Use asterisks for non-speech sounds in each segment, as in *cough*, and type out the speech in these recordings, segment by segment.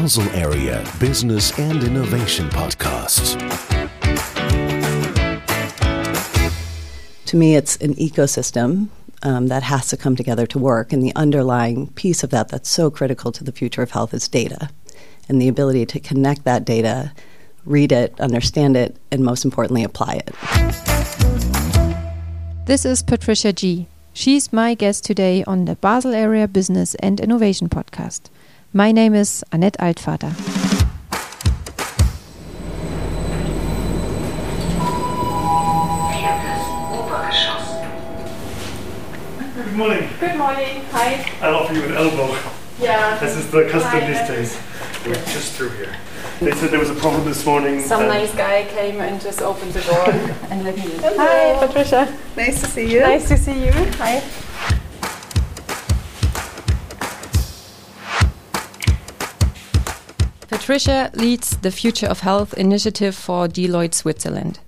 Basel Area Business and Innovation Podcast. To me, it's an ecosystem um, that has to come together to work, and the underlying piece of that that's so critical to the future of health is data and the ability to connect that data, read it, understand it, and most importantly, apply it. This is Patricia G. She's my guest today on the Basel Area Business and Innovation Podcast. My name is Annette Altvater. Good morning. Good morning. Hi. I'll offer you an elbow. Yeah. This is the custom Hi. these days. We're just through here. They said there was a problem this morning. Some nice guy came and just opened the door *laughs* and let me in. Hi, Patricia. Nice to see you. Nice to see you. Hi. Patricia leads the Future of Health initiative for Deloitte Switzerland.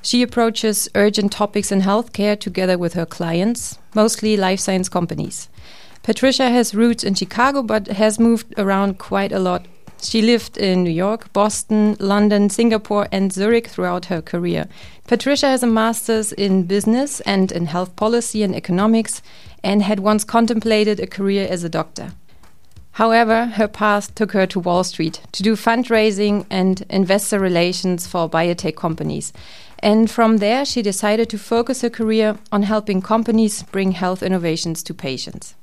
She approaches urgent topics in healthcare together with her clients, mostly life science companies. Patricia has roots in Chicago but has moved around quite a lot. She lived in New York, Boston, London, Singapore, and Zurich throughout her career. Patricia has a master's in business and in health policy and economics and had once contemplated a career as a doctor. However, her path took her to Wall Street to do fundraising and investor relations for biotech companies. And from there, she decided to focus her career on helping companies bring health innovations to patients.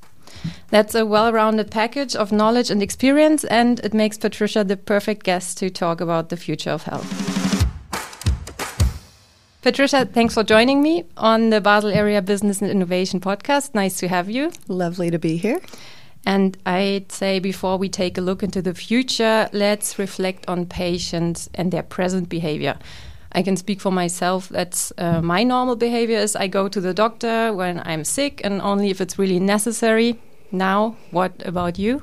That's a well rounded package of knowledge and experience, and it makes Patricia the perfect guest to talk about the future of health. Patricia, thanks for joining me on the Basel Area Business and Innovation podcast. Nice to have you. Lovely to be here. And I'd say before we take a look into the future, let's reflect on patients and their present behavior. I can speak for myself. That's uh, my normal behavior is I go to the doctor when I'm sick and only if it's really necessary. Now, what about you?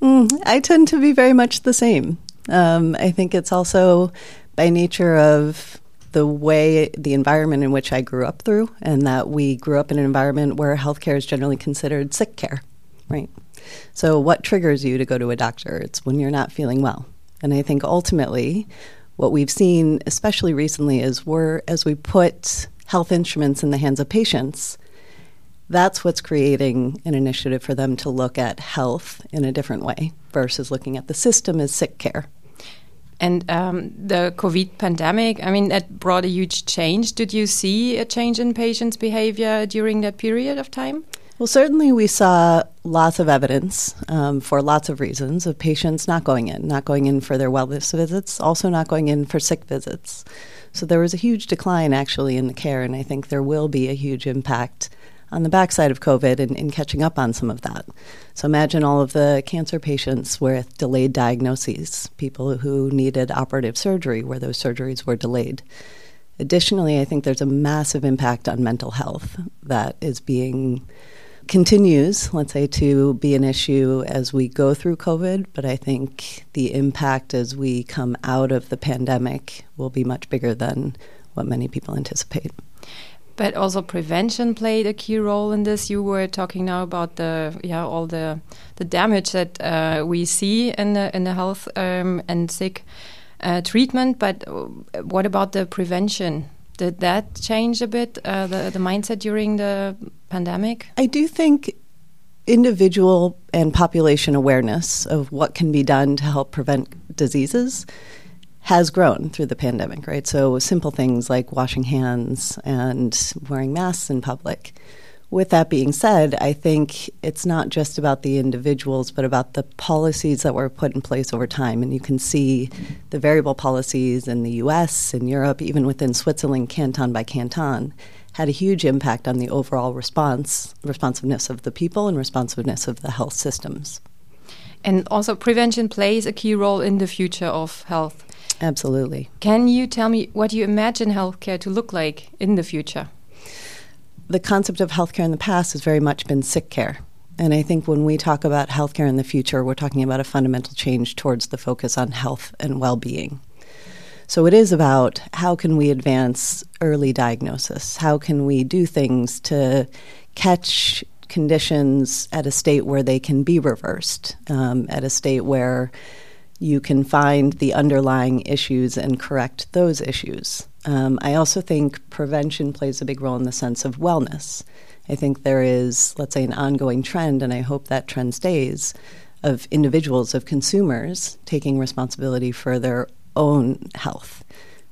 Mm, I tend to be very much the same. Um, I think it's also by nature of the way, the environment in which I grew up through, and that we grew up in an environment where healthcare is generally considered sick care, right? So, what triggers you to go to a doctor? It's when you're not feeling well. And I think ultimately, what we've seen, especially recently, is we're, as we put health instruments in the hands of patients, that's what's creating an initiative for them to look at health in a different way versus looking at the system as sick care. And um, the COVID pandemic, I mean, that brought a huge change. Did you see a change in patients' behavior during that period of time? Well, certainly we saw lots of evidence um, for lots of reasons of patients not going in, not going in for their wellness visits, also not going in for sick visits. So there was a huge decline actually in the care, and I think there will be a huge impact on the backside of COVID in, in catching up on some of that. So imagine all of the cancer patients with delayed diagnoses, people who needed operative surgery where those surgeries were delayed. Additionally, I think there's a massive impact on mental health that is being continues, let's say, to be an issue as we go through COVID, but I think the impact as we come out of the pandemic will be much bigger than what many people anticipate. But also prevention played a key role in this. You were talking now about the yeah all the the damage that uh, we see in the in the health um, and sick uh, treatment. But uh, what about the prevention? Did that change a bit uh, the the mindset during the pandemic? I do think individual and population awareness of what can be done to help prevent diseases has grown through the pandemic, right? So simple things like washing hands and wearing masks in public. With that being said, I think it's not just about the individuals, but about the policies that were put in place over time. And you can see the variable policies in the US, in Europe, even within Switzerland, canton by canton, had a huge impact on the overall response, responsiveness of the people and responsiveness of the health systems. And also, prevention plays a key role in the future of health. Absolutely. Can you tell me what you imagine healthcare to look like in the future? The concept of healthcare in the past has very much been sick care. And I think when we talk about healthcare in the future, we're talking about a fundamental change towards the focus on health and well being. So it is about how can we advance early diagnosis? How can we do things to catch conditions at a state where they can be reversed, um, at a state where you can find the underlying issues and correct those issues. Um, I also think prevention plays a big role in the sense of wellness. I think there is, let's say, an ongoing trend, and I hope that trend stays, of individuals, of consumers taking responsibility for their own health.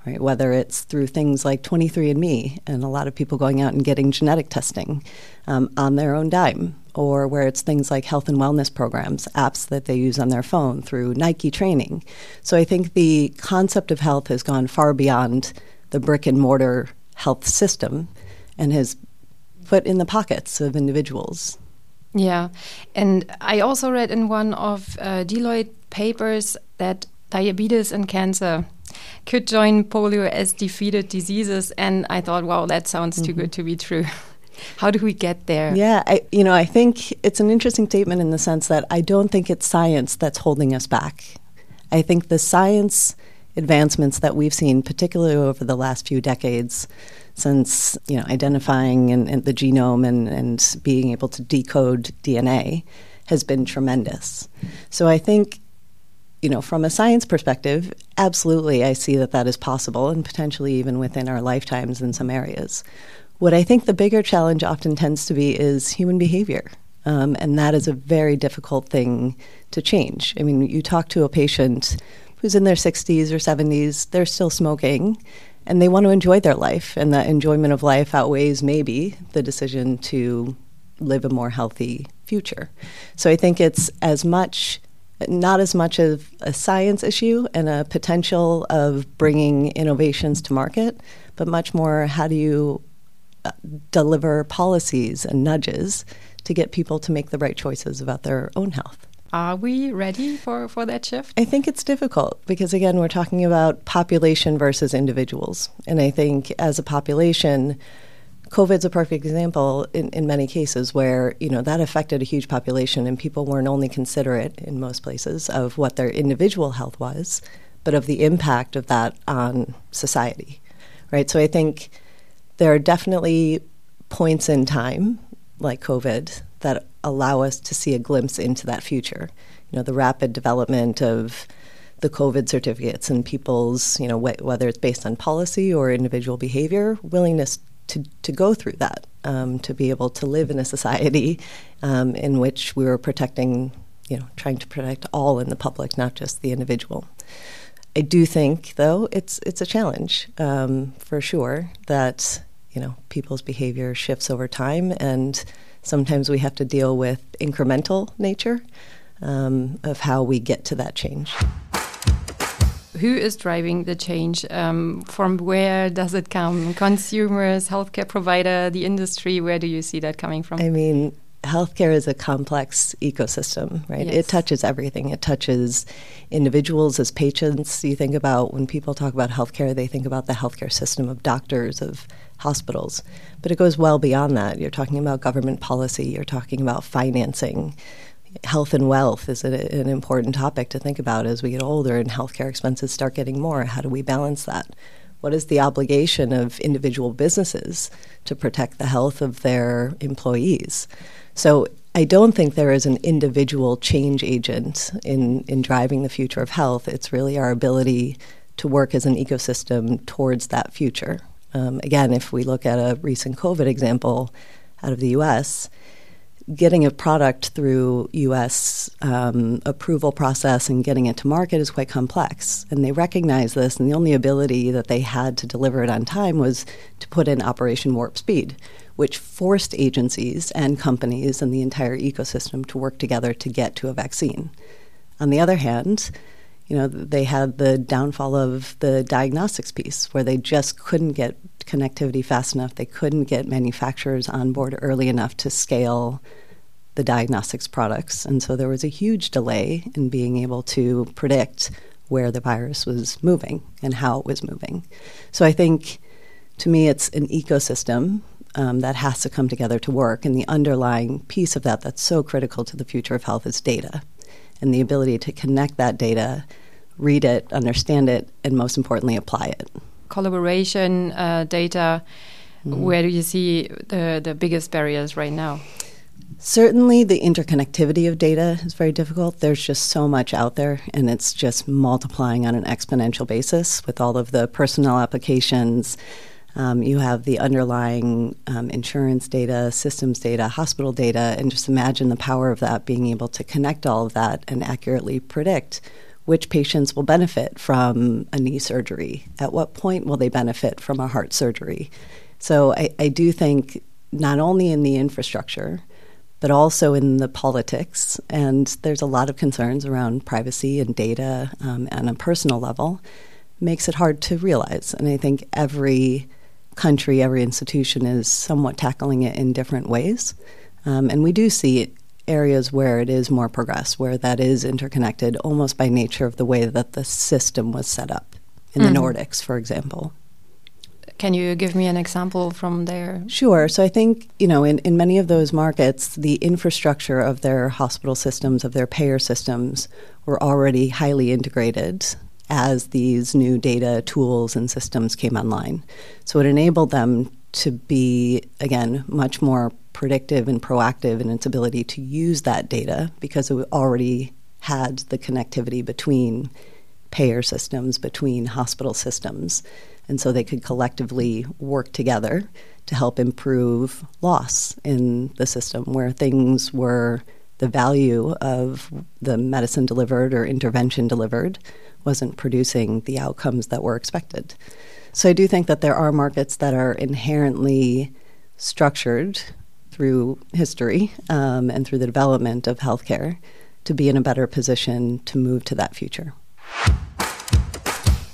Right, whether it's through things like 23andMe and a lot of people going out and getting genetic testing um, on their own dime, or where it's things like health and wellness programs, apps that they use on their phone through Nike training. So I think the concept of health has gone far beyond the brick and mortar health system and has put in the pockets of individuals. Yeah, and I also read in one of uh, Deloitte papers that diabetes and cancer could join polio as defeated diseases. And I thought, wow, that sounds too mm -hmm. good to be true. *laughs* How do we get there? Yeah, I, you know, I think it's an interesting statement in the sense that I don't think it's science that's holding us back. I think the science advancements that we've seen, particularly over the last few decades, since you know identifying and, and the genome and, and being able to decode DNA, has been tremendous. So I think you know, from a science perspective, absolutely, I see that that is possible and potentially even within our lifetimes in some areas. What I think the bigger challenge often tends to be is human behavior. Um, and that is a very difficult thing to change. I mean, you talk to a patient who's in their 60s or 70s, they're still smoking, and they want to enjoy their life. And that enjoyment of life outweighs maybe the decision to live a more healthy future. So I think it's as much not as much of a science issue and a potential of bringing innovations to market, but much more how do you uh, deliver policies and nudges to get people to make the right choices about their own health. Are we ready for, for that shift? I think it's difficult because, again, we're talking about population versus individuals. And I think as a population, COVID's a perfect example in, in many cases where, you know, that affected a huge population and people weren't only considerate in most places of what their individual health was, but of the impact of that on society. Right? So I think there are definitely points in time, like COVID, that allow us to see a glimpse into that future. You know, the rapid development of the COVID certificates and people's, you know, wh- whether it's based on policy or individual behavior, willingness to, to go through that, um, to be able to live in a society um, in which we were protecting, you know, trying to protect all in the public, not just the individual. I do think, though, it's it's a challenge um, for sure that you know people's behavior shifts over time, and sometimes we have to deal with incremental nature um, of how we get to that change who is driving the change? Um, from where does it come? Consumers, healthcare provider, the industry? Where do you see that coming from? I mean, healthcare is a complex ecosystem, right? Yes. It touches everything. It touches individuals as patients. You think about when people talk about healthcare, they think about the healthcare system of doctors, of hospitals. But it goes well beyond that. You're talking about government policy, you're talking about financing, health and wealth is a, an important topic to think about as we get older and healthcare expenses start getting more. How do we balance that? What is the obligation of individual businesses to protect the health of their employees? So I don't think there is an individual change agent in, in driving the future of health. It's really our ability to work as an ecosystem towards that future. Um, again, if we look at a recent COVID example out of the US, getting a product through U.S. Um, approval process and getting it to market is quite complex. And they recognize this, and the only ability that they had to deliver it on time was to put in Operation Warp Speed, which forced agencies and companies and the entire ecosystem to work together to get to a vaccine. On the other hand, you know, they had the downfall of the diagnostics piece where they just couldn't get connectivity fast enough. They couldn't get manufacturers on board early enough to scale the diagnostics products. And so there was a huge delay in being able to predict where the virus was moving and how it was moving. So I think to me, it's an ecosystem um, that has to come together to work. And the underlying piece of that that's so critical to the future of health is data and the ability to connect that data, read it, understand it, and most importantly, apply it. Collaboration, uh, data. Mm. Where do you see the, the biggest barriers right now? Certainly, the interconnectivity of data is very difficult. There's just so much out there, and it's just multiplying on an exponential basis with all of the personnel applications. Um, you have the underlying um, insurance data, systems data, hospital data, and just imagine the power of that being able to connect all of that and accurately predict which patients will benefit from a knee surgery. At what point will they benefit from a heart surgery? So I, I do think not only in the infrastructure, but also in the politics. And there's a lot of concerns around privacy and data um, on a personal level. Makes it hard to realize. And I think every country, every institution is somewhat tackling it in different ways. Um, and we do see areas where it is more progressed, where that is interconnected almost by nature of the way that the system was set up in mm-hmm. the Nordics, for example. Can you give me an example from there? Sure. So I think, you know, in, in many of those markets, the infrastructure of their hospital systems, of their payer systems, were already highly integrated as these new data tools and systems came online. So it enabled them to be, again, much more predictive and proactive in its ability to use that data because it already had the connectivity between payer systems, between hospital systems. And so they could collectively work together to help improve loss in the system where things were the value of the medicine delivered or intervention delivered wasn't producing the outcomes that were expected. So I do think that there are markets that are inherently structured through history um, and through the development of healthcare to be in a better position to move to that future.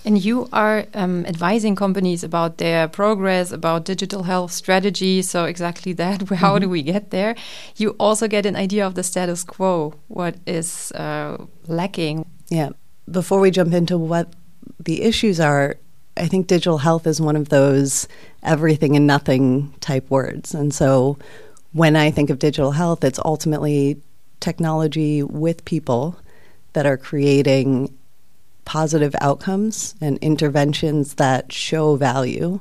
And you are um, advising companies about their progress, about digital health strategy. So, exactly that. *laughs* How mm-hmm. do we get there? You also get an idea of the status quo, what is uh, lacking. Yeah before we jump into what the issues are, I think digital health is one of those everything and nothing type words. And so when I think of digital health, it's ultimately technology with people that are creating positive outcomes and interventions that show value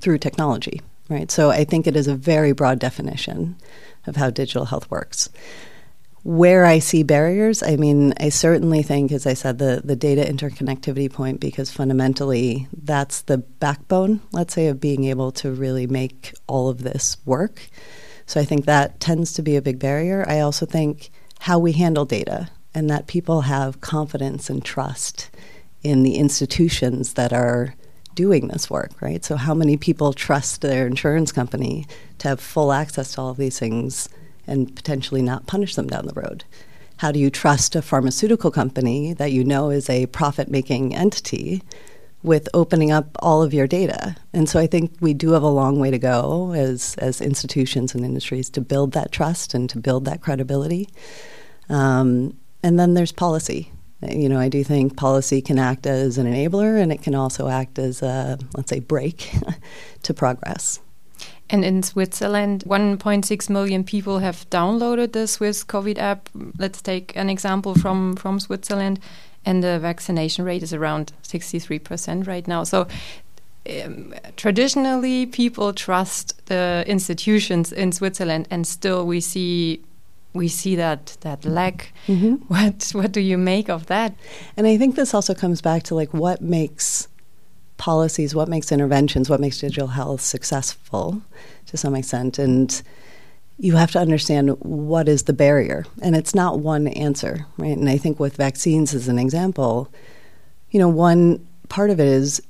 through technology, right? So I think it is a very broad definition of how digital health works. Where I see barriers, I mean, I certainly think, as I said, the, the data interconnectivity point, because fundamentally that's the backbone, let's say, of being able to really make all of this work. So I think that tends to be a big barrier. I also think how we handle data and that people have confidence and trust in the institutions that are doing this work, right? So, how many people trust their insurance company to have full access to all of these things and potentially not punish them down the road? How do you trust a pharmaceutical company that you know is a profit making entity with opening up all of your data? And so I think we do have a long way to go as, as institutions and industries to build that trust and to build that credibility. Um, and then there's policy. You know, I do think policy can act as an enabler and it can also act as a, let's say, brake *laughs* to progress. And in Switzerland, 1.6 million people have downloaded the Swiss COVID app. Let's take an example from, from Switzerland. And the vaccination rate is around 63% right now. So um, traditionally, people trust the institutions in Switzerland, and still we see we see that that lack. Mm -hmm. *laughs* What what do you make of that? And I think this also comes back to like what makes policies, what makes interventions, what makes digital health successful to some extent. And you have to understand what is the barrier. And it's not one answer, right? And I think with vaccines as an example, you know, one part of it is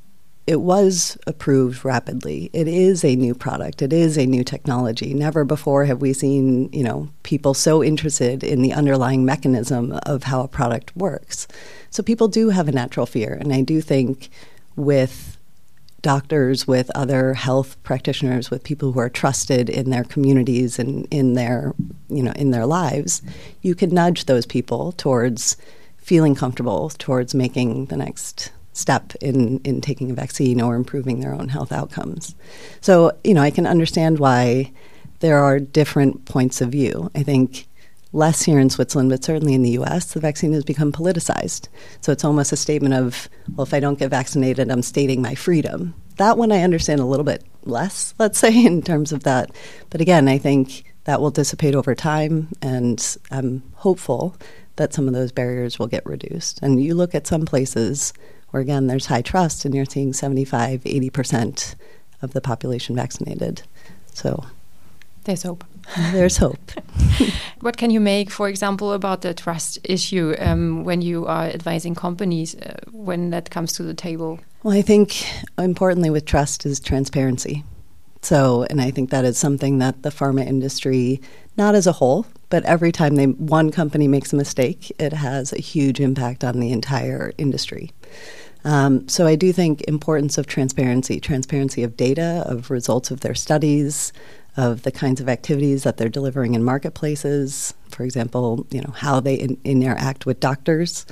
it was approved rapidly. It is a new product. It is a new technology. Never before have we seen, you know, people so interested in the underlying mechanism of how a product works. So people do have a natural fear, and I do think with doctors, with other health practitioners, with people who are trusted in their communities and in their, you know, in their lives, you can nudge those people towards feeling comfortable, towards making the next step in, in taking a vaccine or improving their own health outcomes. So, you know, I can understand why there are different points of view. I think less here in Switzerland, but certainly in the US, the vaccine has become politicized. So it's almost a statement of, well, if I don't get vaccinated, I'm stating my freedom. That one I understand a little bit less, let's say, *laughs* in terms of that. But again, I think that will dissipate over time, and I'm hopeful that some of those barriers will get reduced. And you look at some places where, again, there's high trust, and you're seeing 75, 80% of the population vaccinated. So there's hope. *laughs* There's hope. *laughs* what can you make, for example, about the trust issue um, when you are advising companies uh, when that comes to the table? Well, I think importantly with trust is transparency. So, and I think that is something that the pharma industry, not as a whole, but every time they one company makes a mistake, it has a huge impact on the entire industry. Um, so I do think importance of transparency, transparency of data, of results of their studies, of the kinds of activities that they're delivering in marketplaces. For example, you know how they in, interact with doctors.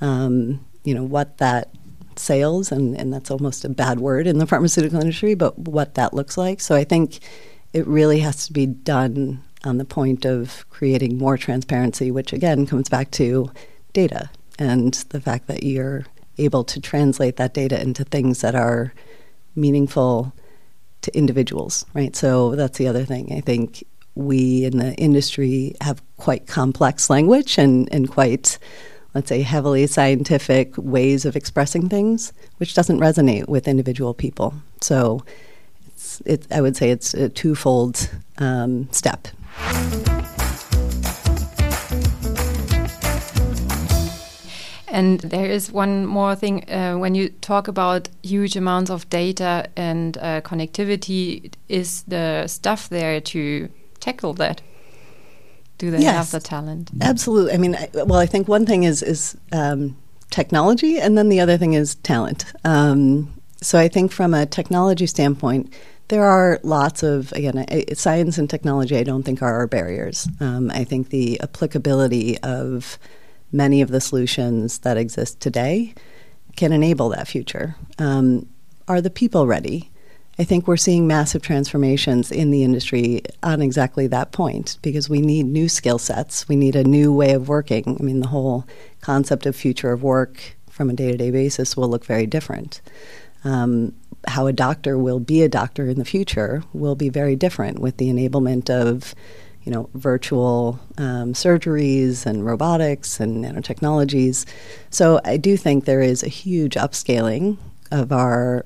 Um, you know what that sales and, and that's almost a bad word in the *laughs* pharmaceutical industry, but what that looks like. So I think it really has to be done on the point of creating more transparency, which again comes back to data and the fact that you're able to translate that data into things that are meaningful to individuals, right? So that's the other thing. I think we in the industry have quite complex language and, and quite, let's say, heavily scientific ways of expressing things, which doesn't resonate with individual people. So it's, it, I would say it's a twofold um, step. And there is one more thing uh, when you talk about huge amounts of data and uh, connectivity, is the stuff there to tackle that? Do they yes, have the talent? Absolutely. I mean, I, well, I think one thing is is um, technology, and then the other thing is talent. Um, so I think from a technology standpoint, there are lots of again science and technology. I don't think are our barriers. Um, I think the applicability of many of the solutions that exist today can enable that future. Um, are the people ready? I think we're seeing massive transformations in the industry on exactly that point because we need new skill sets. We need a new way of working. I mean, the whole concept of future of work from a day to day basis will look very different. Um, how a doctor will be a doctor in the future will be very different with the enablement of you know, virtual um, surgeries and robotics and nanotechnologies. So I do think there is a huge upscaling of our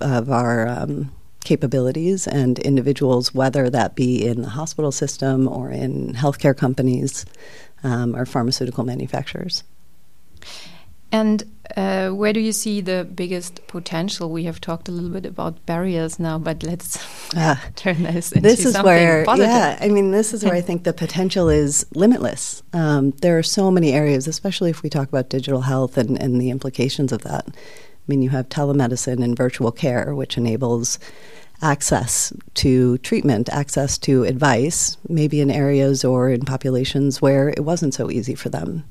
of our um, capabilities and individuals, whether that be in the hospital system or in healthcare companies um, or pharmaceutical manufacturers. And uh, where do you see the biggest potential? We have talked a little bit about barriers now, but let's uh, *laughs* turn this into this is something where, positive. Yeah, I mean, this is where I *laughs* think the potential is limitless. Um, there are so many areas, especially if we talk about digital health and, and the implications of that. I mean, you have telemedicine and virtual care, which enables access to treatment, access to advice, maybe in areas or in populations where it wasn't so easy for them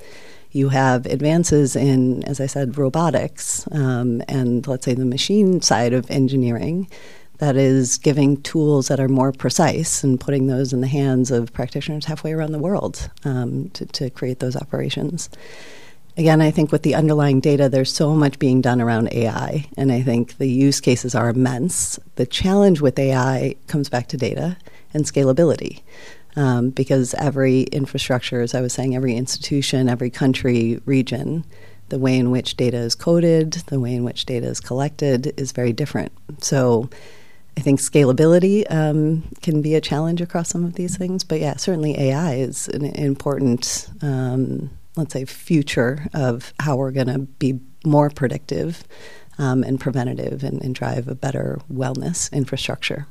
you have advances in, as I said, robotics um, and let's say the machine side of engineering that is giving tools that are more precise and putting those in the hands of practitioners halfway around the world um, to, to create those operations. Again, I think with the underlying data, there's so much being done around AI, and I think the use cases are immense. The challenge with AI comes back to data and scalability um, because every infrastructure, as I was saying, every institution, every country, region, the way in which data is coded, the way in which data is collected is very different. So I think scalability um, can be a challenge across some of these things. But yeah, certainly AI is an important, um, let's say, future of how we're going to be more predictive um, and preventative and, and drive a better wellness infrastructure.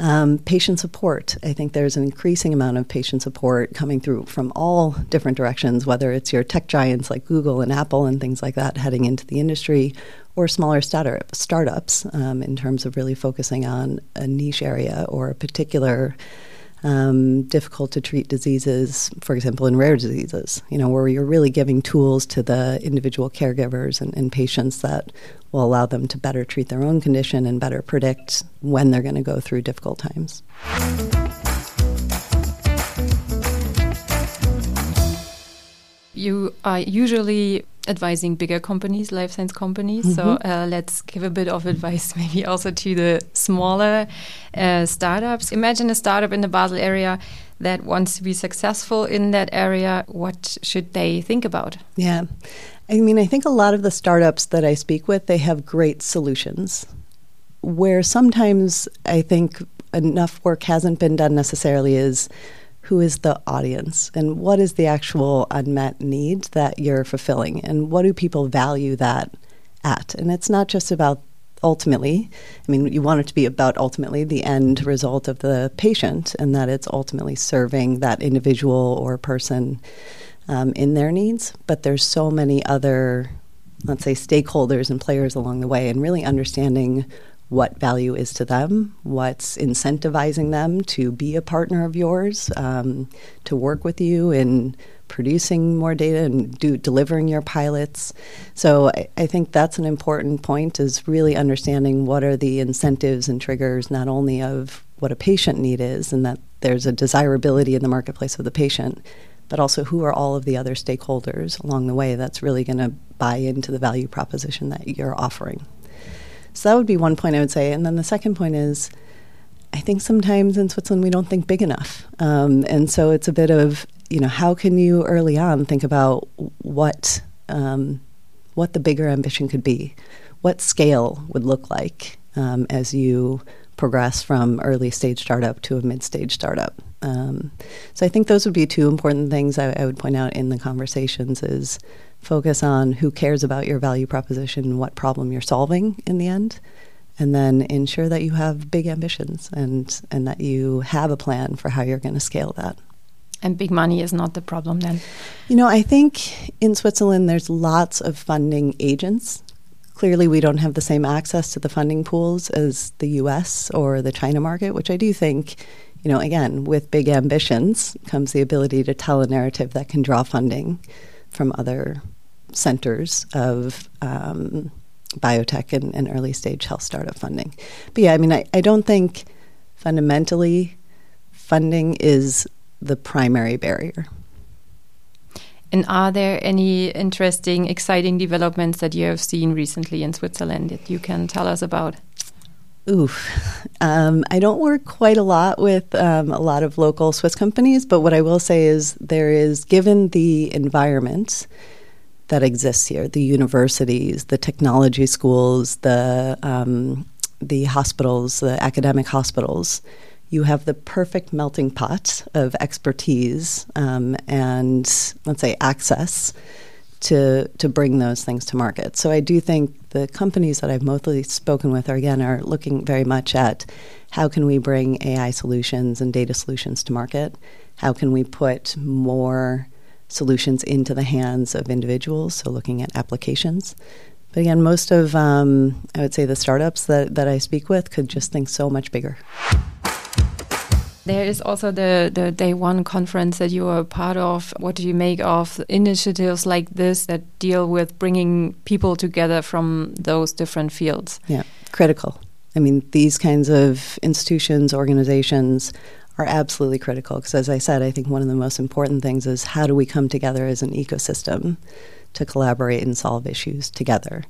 Um, patient support. I think there's an increasing amount of patient support coming through from all different directions, whether it's your tech giants like Google and Apple and things like that heading into the industry, or smaller startup, startups um, in terms of really focusing on a niche area or a particular um, difficult to treat diseases, for example, in rare diseases, you know, where you're really giving tools to the individual caregivers and, and patients that will allow them to better treat their own condition and better predict when they're going to go through difficult times. You are usually advising bigger companies, life science companies. Mm -hmm. So uh, let's give a bit of advice, *laughs* maybe also to the smaller uh, startups. Imagine a startup in the Basel area that wants to be successful in that area. What should they think about? Yeah. I mean, I think a lot of the startups that I speak with, they have great solutions. Where sometimes I think enough work hasn't been done necessarily is who is the audience? And what is the actual unmet need that you're fulfilling? And what do people value that at? And it's not just about ultimately i mean you want it to be about ultimately the end result of the patient and that it's ultimately serving that individual or person um, in their needs. But there's so many other let's say stakeholders and players along the way and really understanding what value is to them, what's incentivizing them to be a partner of yours, um, to work with you in producing more data and do delivering your pilots. So I, I, think that's an important point is really understanding what are the incentives and triggers not only of what a patient need is and that there's a desirability in the marketplace of the patient, but also who are all of the other stakeholders along the way that's really going to buy into the value proposition that you're offering. So that would be one point I would say. And then the second point is I think sometimes in Switzerland we don't think big enough. Um, and so it's a bit of, you know, how can you early on think about what, um, what the bigger ambition could be? What scale would look like um, as you progress from early stage startup to a mid stage startup? Um, so I think those would be two important things I, I would point out in the conversations is focus on who cares about your value proposition, what problem you're solving in the end, and then ensure that you have big ambitions and, and that you have a plan for how you're going to scale that. And big money is not the problem then? You know, I think in Switzerland there's lots of funding agents. Clearly, we don't have the same access to the funding pools as the US or the China market, which I do think, you know, again, with big ambitions comes the ability to tell a narrative that can draw funding from other centers of um, biotech and, and, early stage health startup funding. But yeah, I mean, I, I don't think fundamentally funding is the primary barrier. And are there any interesting, exciting developments that you have seen recently in Switzerland that you can tell us about? Oof. Um, I don't work quite a lot with um, a lot of local Swiss companies, but what I will say is there is, given the environment that exists here, the universities, the technology schools, the um, the hospitals, the academic hospitals, you have the perfect melting pot of expertise um, and let's say access to to bring those things to market. So I do think the companies that I've mostly spoken with are again are looking very much at how can we bring AI solutions and data solutions to market? How can we put more solutions into the hands of individuals? So looking at applications. But again, most of um, I would say the startups that, that I speak with could just think so much bigger. There is also the, the day one conference that you are a part of. What do you make of initiatives like this that deal with bringing people together from those different fields? Yeah, critical. I mean, these kinds of institutions, organizations are absolutely critical because, as I said, I think one of the most important things is how do we come together as an ecosystem to collaborate and solve issues together.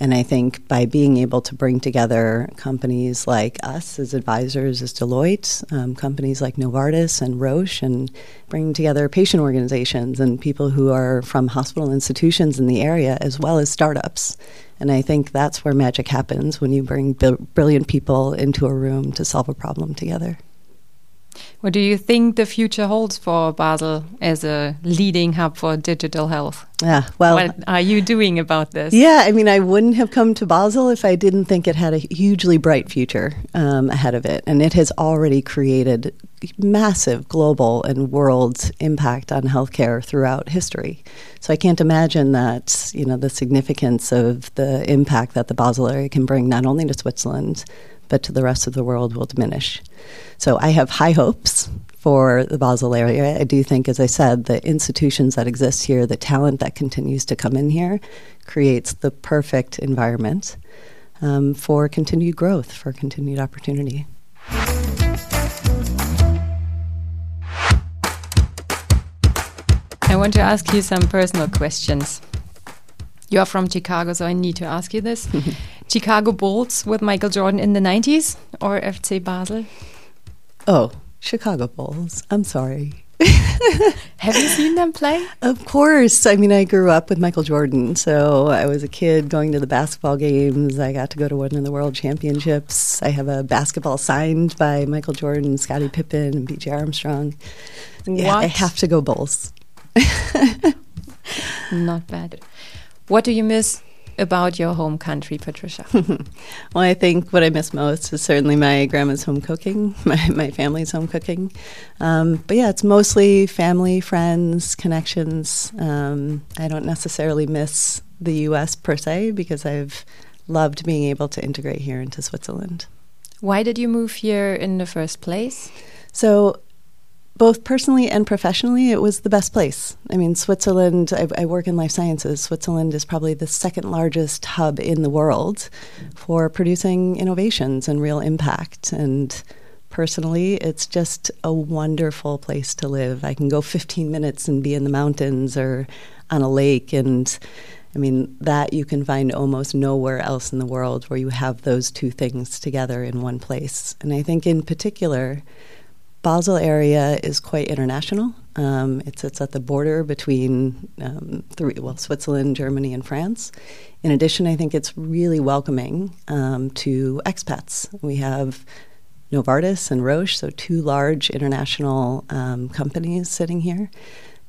And I think by being able to bring together companies like us as advisors, as Deloitte, um, companies like Novartis and Roche, and bringing together patient organizations and people who are from hospital institutions in the area, as well as startups. And I think that's where magic happens when you bring brilliant people into a room to solve a problem together. What do you think the future holds for Basel as a leading hub for digital health? Yeah, well, what are you doing about this? Yeah, I mean, I wouldn't have come to Basel if I didn't think it had a hugely bright future um, ahead of it, and it has already created massive global and world impact on healthcare throughout history. So I can't imagine that you know the significance of the impact that the Basel area can bring not only to Switzerland but to the rest of the world will diminish. So I have high hopes for the Basel area. I do think, as I said, the institutions that exist here, the talent that continues to come in here, creates the perfect environment um, for continued growth, for continued opportunity. I want to ask you some personal questions. You are from Chicago, so I need to ask you this. *laughs* Chicago Bulls with Michael Jordan in the 90s or FC Basel? Oh, Chicago Bulls. I'm sorry. *laughs* Have you seen them play? Of course. I mean, I grew up with Michael Jordan, so I was a kid going to the basketball games. I got to go to one of the World Championships. I have a basketball signed by Michael Jordan, Scottie Pippen, and B.J. Armstrong. Yeah, I have to go Bulls. *laughs* Not bad. What do you miss about your home country, Patricia? *laughs* well, I think what I miss most is certainly my grandma's home cooking, *laughs* my, my family's home cooking. Um, but yeah, it's mostly family, friends, connections. Um, I don't necessarily miss the US per se because I've loved being able to integrate here into Switzerland. Why did you move here in the first place? So both personally and professionally, it was the best place. I mean, Switzerland, I, I, work in life sciences. Switzerland is probably the second largest hub in the world for producing innovations and real impact. And personally, it's just a wonderful place to live. I can go 15 minutes and be in the mountains or on a lake. And I mean, that you can find almost nowhere else in the world where you have those two things together in one place. And I think, in particular, Basel area is quite international. Um, it sits at the border between um, three, well, Switzerland, Germany, and France. In addition, I think it's really welcoming um, to expats. We have Novartis and Roche, so two large international um, companies sitting here.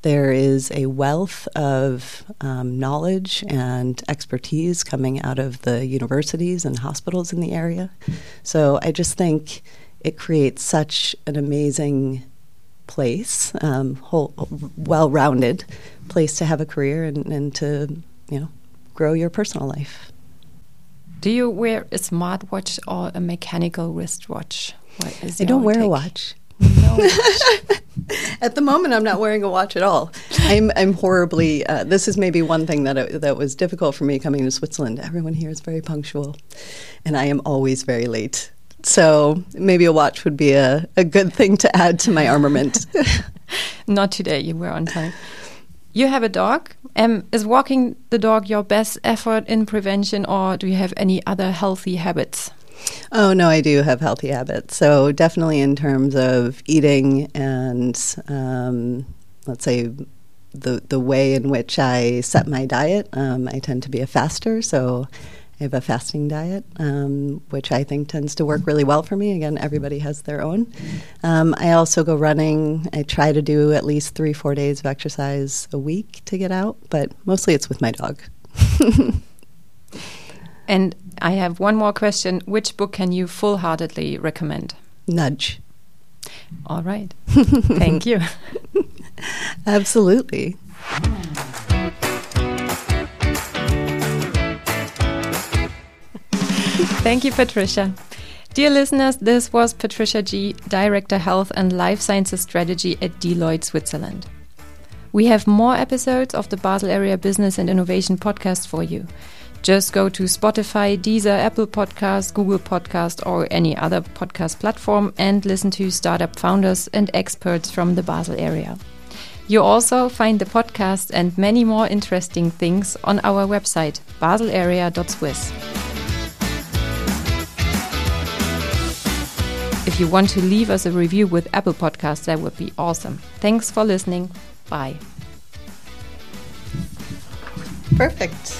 There is a wealth of um, knowledge and expertise coming out of the universities and hospitals in the area. So I just think it creates such an amazing place, um, whole, well-rounded place to have a career and, and to, you know, grow your personal life. Do you wear a smartwatch or a mechanical wristwatch? What is I don't wear take? a watch. No *laughs* watch. at the moment, I'm not wearing a watch at all. I'm, I'm horribly. Uh, this is maybe one thing that it, that was difficult for me coming to Switzerland. Everyone here is very punctual, and I am always very late. So maybe a watch would be a, a good thing to add to my armament. *laughs* *laughs* Not today, you were on time. You have a dog. Um, is walking the dog your best effort in prevention, or do you have any other healthy habits? Oh, no, I do have healthy habits. So, definitely in terms of eating and, um, let's say, the, the way in which I set my diet, um, I tend to be a faster. So, I have a fasting diet, um, which I think tends to work really well for me. Again, everybody has their own. Um, I also go running. I try to do at least three, four days of exercise a week to get out, but mostly it's with my dog. *laughs* and I have one more question. Which book can you full heartedly recommend? Nudge. All right. *laughs* Thank you. *laughs* Absolutely. Thank you, Patricia. Dear listeners, this was Patricia G., Director Health and Life Sciences Strategy at Deloitte Switzerland. We have more episodes of the Basel Area Business and Innovation podcast for you. Just go to Spotify, Deezer, Apple Podcast, Google Podcast, or any other podcast platform and listen to startup founders and experts from the Basel area. You also find the podcast and many more interesting things on our website, baselarea.swiss. If you want to leave us a review with Apple Podcasts, that would be awesome. Thanks for listening. Bye. Perfect.